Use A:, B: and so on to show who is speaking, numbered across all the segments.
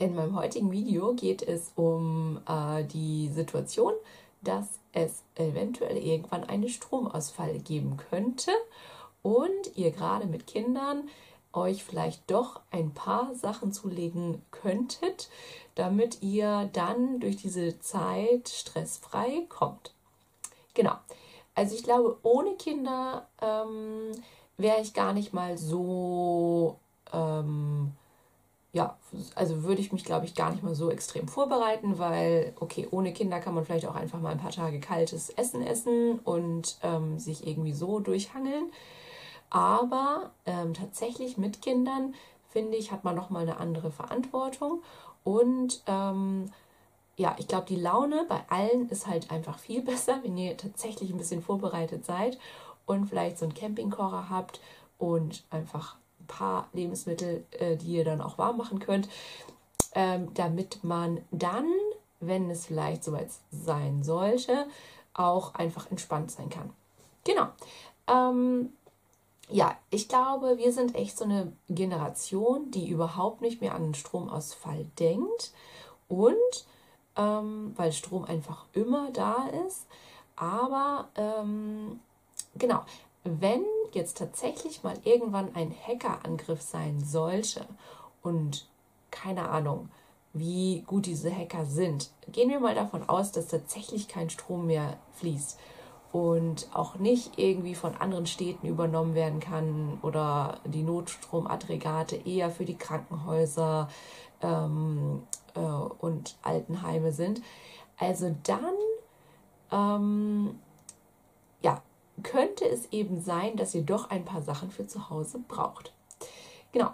A: In meinem heutigen Video geht es um äh, die Situation, dass es eventuell irgendwann einen Stromausfall geben könnte und ihr gerade mit Kindern euch vielleicht doch ein paar Sachen zulegen könntet, damit ihr dann durch diese Zeit stressfrei kommt. Genau. Also ich glaube, ohne Kinder ähm, wäre ich gar nicht mal so ähm, ja, also würde ich mich, glaube ich, gar nicht mal so extrem vorbereiten, weil, okay, ohne Kinder kann man vielleicht auch einfach mal ein paar Tage kaltes Essen essen und ähm, sich irgendwie so durchhangeln. Aber ähm, tatsächlich mit Kindern, finde ich, hat man nochmal eine andere Verantwortung. Und ähm, ja, ich glaube, die Laune bei allen ist halt einfach viel besser, wenn ihr tatsächlich ein bisschen vorbereitet seid und vielleicht so einen Campingkocher habt und einfach paar Lebensmittel, äh, die ihr dann auch warm machen könnt, ähm, damit man dann, wenn es vielleicht soweit sein sollte, auch einfach entspannt sein kann. Genau. Ähm, ja, ich glaube, wir sind echt so eine Generation, die überhaupt nicht mehr an den Stromausfall denkt und ähm, weil Strom einfach immer da ist. Aber ähm, genau, wenn jetzt tatsächlich mal irgendwann ein Hackerangriff sein sollte und keine Ahnung, wie gut diese Hacker sind, gehen wir mal davon aus, dass tatsächlich kein Strom mehr fließt und auch nicht irgendwie von anderen Städten übernommen werden kann oder die Notstromaggregate eher für die Krankenhäuser ähm, äh, und Altenheime sind. Also dann ähm, könnte es eben sein, dass ihr doch ein paar Sachen für zu Hause braucht. Genau.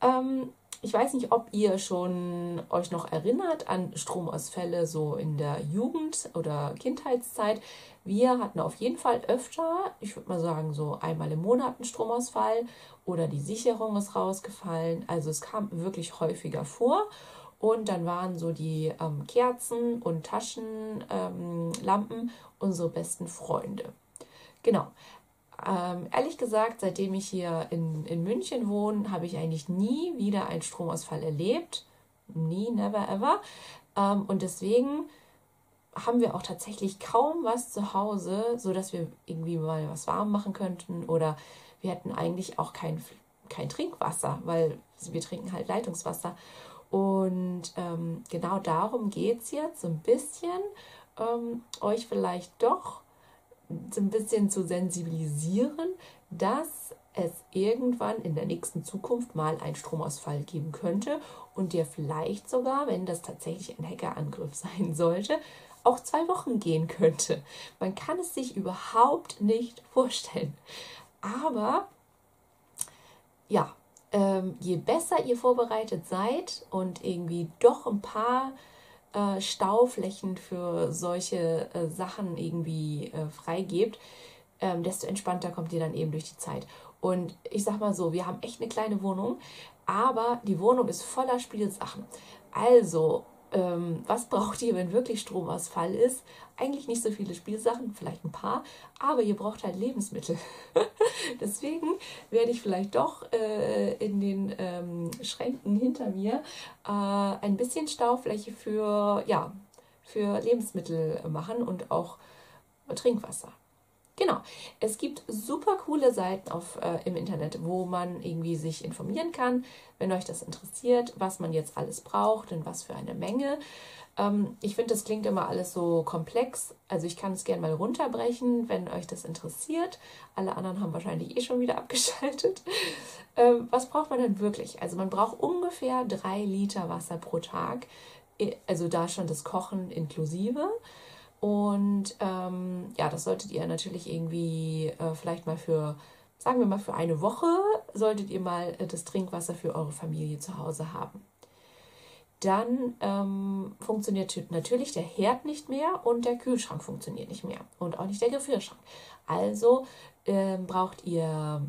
A: Ähm, ich weiß nicht, ob ihr schon euch noch erinnert an Stromausfälle so in der Jugend oder Kindheitszeit. Wir hatten auf jeden Fall öfter, ich würde mal sagen, so einmal im Monat einen Stromausfall oder die Sicherung ist rausgefallen. Also es kam wirklich häufiger vor. Und dann waren so die ähm, Kerzen und Taschenlampen ähm, unsere besten Freunde. Genau. Ähm, ehrlich gesagt, seitdem ich hier in, in München wohne, habe ich eigentlich nie wieder einen Stromausfall erlebt. Nie, never, ever. Ähm, und deswegen haben wir auch tatsächlich kaum was zu Hause, sodass wir irgendwie mal was warm machen könnten. Oder wir hätten eigentlich auch kein, kein Trinkwasser, weil wir trinken halt Leitungswasser. Und ähm, genau darum geht es jetzt so ein bisschen, ähm, euch vielleicht doch ein bisschen zu sensibilisieren, dass es irgendwann in der nächsten Zukunft mal einen Stromausfall geben könnte und der vielleicht sogar, wenn das tatsächlich ein Hackerangriff sein sollte, auch zwei Wochen gehen könnte. Man kann es sich überhaupt nicht vorstellen. Aber ja, ähm, je besser ihr vorbereitet seid und irgendwie doch ein paar äh, Stauflächen für solche äh, Sachen irgendwie äh, freigebt, ähm, desto entspannter kommt ihr dann eben durch die Zeit. Und ich sag mal so, wir haben echt eine kleine Wohnung, aber die Wohnung ist voller Spielsachen. Also ähm, was braucht ihr, wenn wirklich Stromausfall ist? Eigentlich nicht so viele Spielsachen, vielleicht ein paar, aber ihr braucht halt Lebensmittel. Deswegen werde ich vielleicht doch äh, in den ähm, Schränken hinter mir äh, ein bisschen Staufläche für, ja, für Lebensmittel machen und auch Trinkwasser. Genau. Es gibt super coole Seiten auf, äh, im Internet, wo man irgendwie sich informieren kann, wenn euch das interessiert, was man jetzt alles braucht und was für eine Menge. Ähm, ich finde, das klingt immer alles so komplex. Also ich kann es gerne mal runterbrechen, wenn euch das interessiert. Alle anderen haben wahrscheinlich eh schon wieder abgeschaltet. Ähm, was braucht man denn wirklich? Also man braucht ungefähr drei Liter Wasser pro Tag. Also da schon das Kochen inklusive. Und ähm, ja, das solltet ihr natürlich irgendwie äh, vielleicht mal für, sagen wir mal, für eine Woche solltet ihr mal äh, das Trinkwasser für eure Familie zu Hause haben. Dann ähm, funktioniert natürlich der Herd nicht mehr und der Kühlschrank funktioniert nicht mehr und auch nicht der Gefrierschrank. Also ähm, braucht ihr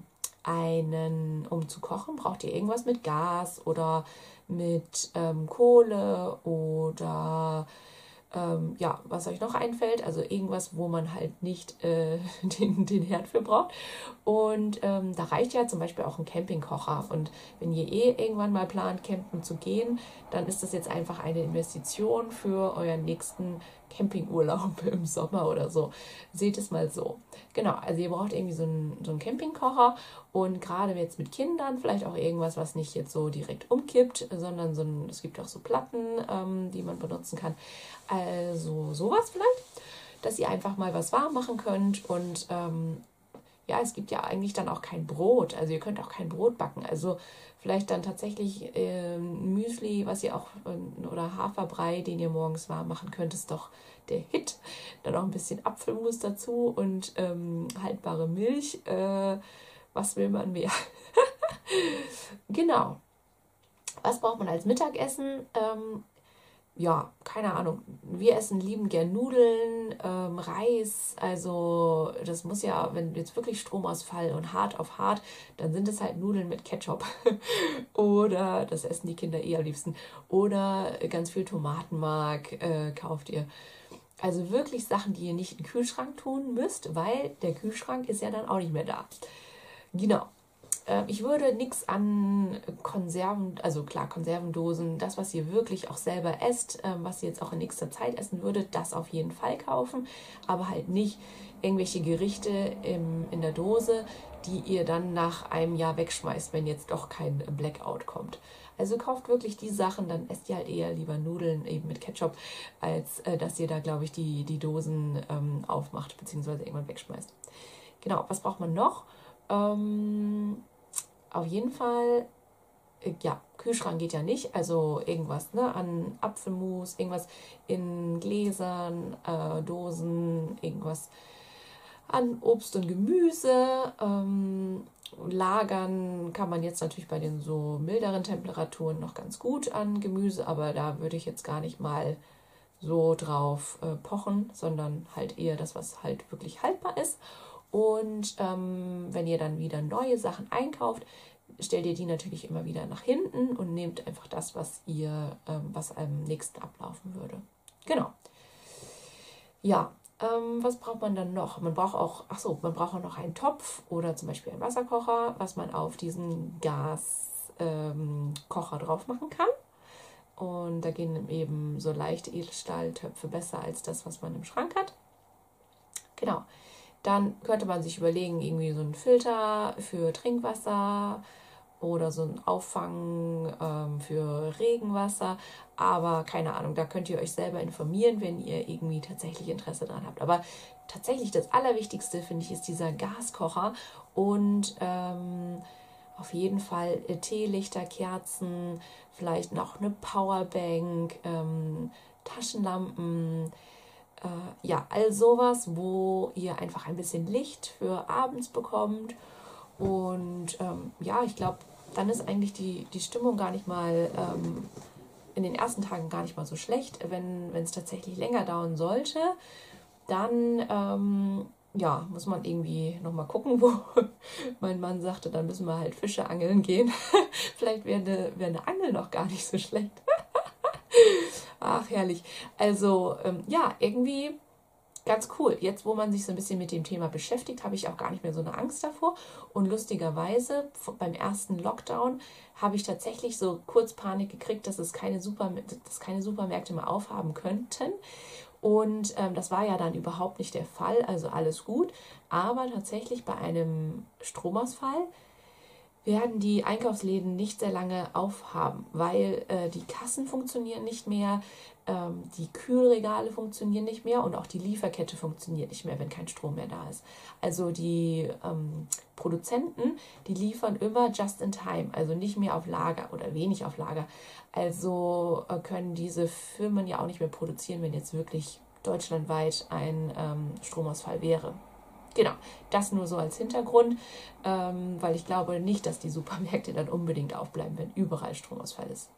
A: einen, um zu kochen, braucht ihr irgendwas mit Gas oder mit ähm, Kohle oder Ähm, ja, was euch noch einfällt, also irgendwas, wo man halt nicht äh, den, den Herd für braucht. Und ähm, da reicht ja zum Beispiel auch ein Campingkocher. Und wenn ihr eh irgendwann mal plant, campen zu gehen, dann ist das jetzt einfach eine Investition für euren nächsten Campingurlaub im Sommer oder so. Seht es mal so. Genau, also ihr braucht irgendwie so einen, so einen Campingkocher und gerade jetzt mit Kindern vielleicht auch irgendwas, was nicht jetzt so direkt umkippt, sondern so ein, es gibt auch so Platten, ähm, die man benutzen kann. Also sowas vielleicht, dass ihr einfach mal was warm machen könnt und ähm, ja, es gibt ja eigentlich dann auch kein Brot. Also ihr könnt auch kein Brot backen. Also vielleicht dann tatsächlich äh, Müsli, was ihr auch, äh, oder Haferbrei, den ihr morgens warm machen könnt, ist doch der Hit. Dann auch ein bisschen Apfelmus dazu und ähm, haltbare Milch. Äh, was will man mehr? genau. Was braucht man als Mittagessen? Ja, keine Ahnung. Wir essen lieben gern Nudeln, ähm, Reis. Also das muss ja, wenn jetzt wirklich Stromausfall und hart auf hart, dann sind es halt Nudeln mit Ketchup. Oder das essen die Kinder eh am liebsten. Oder ganz viel Tomatenmark äh, kauft ihr. Also wirklich Sachen, die ihr nicht in den Kühlschrank tun müsst, weil der Kühlschrank ist ja dann auch nicht mehr da. Genau. Ähm, ich würde nichts an Konserven, also klar, Konservendosen, das, was ihr wirklich auch selber esst, ähm, was ihr jetzt auch in nächster Zeit essen würdet, das auf jeden Fall kaufen, aber halt nicht irgendwelche Gerichte im, in der Dose, die ihr dann nach einem Jahr wegschmeißt, wenn jetzt doch kein Blackout kommt. Also kauft wirklich die Sachen, dann esst ihr halt eher lieber Nudeln eben mit Ketchup, als äh, dass ihr da, glaube ich, die, die Dosen ähm, aufmacht, beziehungsweise irgendwann wegschmeißt. Genau, was braucht man noch? Ähm, auf jeden Fall, äh, ja, Kühlschrank geht ja nicht, also irgendwas ne, an Apfelmus, irgendwas in Gläsern, äh, Dosen, irgendwas an Obst und Gemüse. Ähm, lagern kann man jetzt natürlich bei den so milderen Temperaturen noch ganz gut an Gemüse, aber da würde ich jetzt gar nicht mal so drauf äh, pochen, sondern halt eher das, was halt wirklich haltbar ist. Und ähm, wenn ihr dann wieder neue Sachen einkauft, stellt ihr die natürlich immer wieder nach hinten und nehmt einfach das, was ihr, ähm, was am nächsten ablaufen würde. Genau. Ja, ähm, was braucht man dann noch? Man braucht auch, ach so, man braucht auch noch einen Topf oder zum Beispiel einen Wasserkocher, was man auf diesen Gaskocher ähm, drauf machen kann. Und da gehen eben so leichte Edelstahltöpfe besser als das, was man im Schrank hat. Genau. Dann könnte man sich überlegen, irgendwie so einen Filter für Trinkwasser oder so ein Auffang ähm, für Regenwasser. Aber keine Ahnung, da könnt ihr euch selber informieren, wenn ihr irgendwie tatsächlich Interesse dran habt. Aber tatsächlich das Allerwichtigste, finde ich, ist dieser Gaskocher und ähm, auf jeden Fall Teelichter, Kerzen, vielleicht noch eine Powerbank, ähm, Taschenlampen, äh, ja, all sowas, wo ihr einfach ein bisschen Licht für abends bekommt. Und ähm, ja, ich glaube, dann ist eigentlich die, die Stimmung gar nicht mal ähm, in den ersten Tagen gar nicht mal so schlecht. Wenn es tatsächlich länger dauern sollte, dann ähm, ja, muss man irgendwie nochmal gucken, wo mein Mann sagte, dann müssen wir halt Fische angeln gehen. Vielleicht wäre eine, wär eine Angel noch gar nicht so schlecht. Ach, herrlich. Also, ähm, ja, irgendwie ganz cool. Jetzt, wo man sich so ein bisschen mit dem Thema beschäftigt, habe ich auch gar nicht mehr so eine Angst davor. Und lustigerweise, beim ersten Lockdown habe ich tatsächlich so kurz Panik gekriegt, dass es keine, Super, dass keine Supermärkte mehr aufhaben könnten. Und ähm, das war ja dann überhaupt nicht der Fall, also alles gut. Aber tatsächlich bei einem Stromausfall werden die Einkaufsläden nicht sehr lange aufhaben, weil äh, die Kassen funktionieren nicht mehr, ähm, die Kühlregale funktionieren nicht mehr und auch die Lieferkette funktioniert nicht mehr, wenn kein Strom mehr da ist. Also die ähm, Produzenten, die liefern immer just in time, also nicht mehr auf Lager oder wenig auf Lager. Also äh, können diese Firmen ja auch nicht mehr produzieren, wenn jetzt wirklich deutschlandweit ein ähm, Stromausfall wäre. Genau, das nur so als Hintergrund, ähm, weil ich glaube nicht, dass die Supermärkte dann unbedingt aufbleiben, wenn überall Stromausfall ist.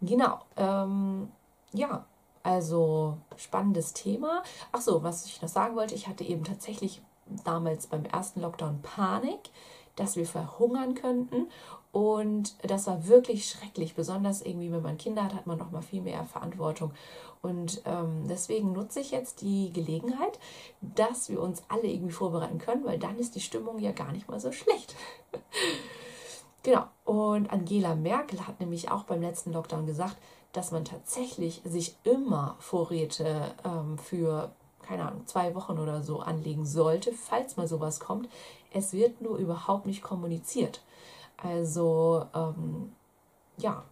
A: Genau, ähm, ja, also spannendes Thema. Ach so, was ich noch sagen wollte, ich hatte eben tatsächlich damals beim ersten Lockdown Panik, dass wir verhungern könnten. Und das war wirklich schrecklich. Besonders irgendwie, wenn man Kinder hat, hat man noch mal viel mehr Verantwortung. Und ähm, deswegen nutze ich jetzt die Gelegenheit, dass wir uns alle irgendwie vorbereiten können, weil dann ist die Stimmung ja gar nicht mal so schlecht. genau. Und Angela Merkel hat nämlich auch beim letzten Lockdown gesagt, dass man tatsächlich sich immer Vorräte ähm, für keine Ahnung, zwei Wochen oder so anlegen sollte, falls mal sowas kommt. Es wird nur überhaupt nicht kommuniziert. Also ähm, ja,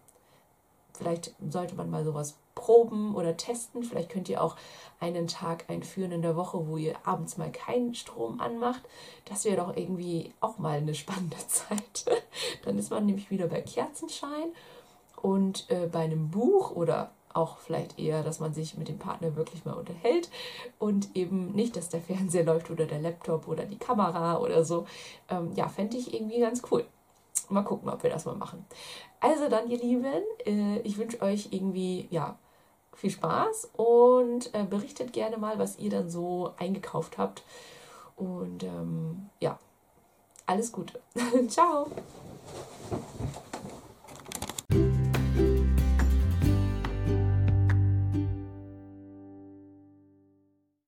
A: vielleicht sollte man mal sowas proben oder testen. Vielleicht könnt ihr auch einen Tag einführen in der Woche, wo ihr abends mal keinen Strom anmacht. Das wäre doch irgendwie auch mal eine spannende Zeit. Dann ist man nämlich wieder bei Kerzenschein und äh, bei einem Buch oder auch vielleicht eher, dass man sich mit dem Partner wirklich mal unterhält und eben nicht, dass der Fernseher läuft oder der Laptop oder die Kamera oder so. Ähm, ja, fände ich irgendwie ganz cool. Mal gucken, ob wir das mal machen. Also dann, ihr Lieben, äh, ich wünsche euch irgendwie, ja, viel Spaß und äh, berichtet gerne mal, was ihr dann so eingekauft habt. Und ähm, ja, alles Gute. Ciao.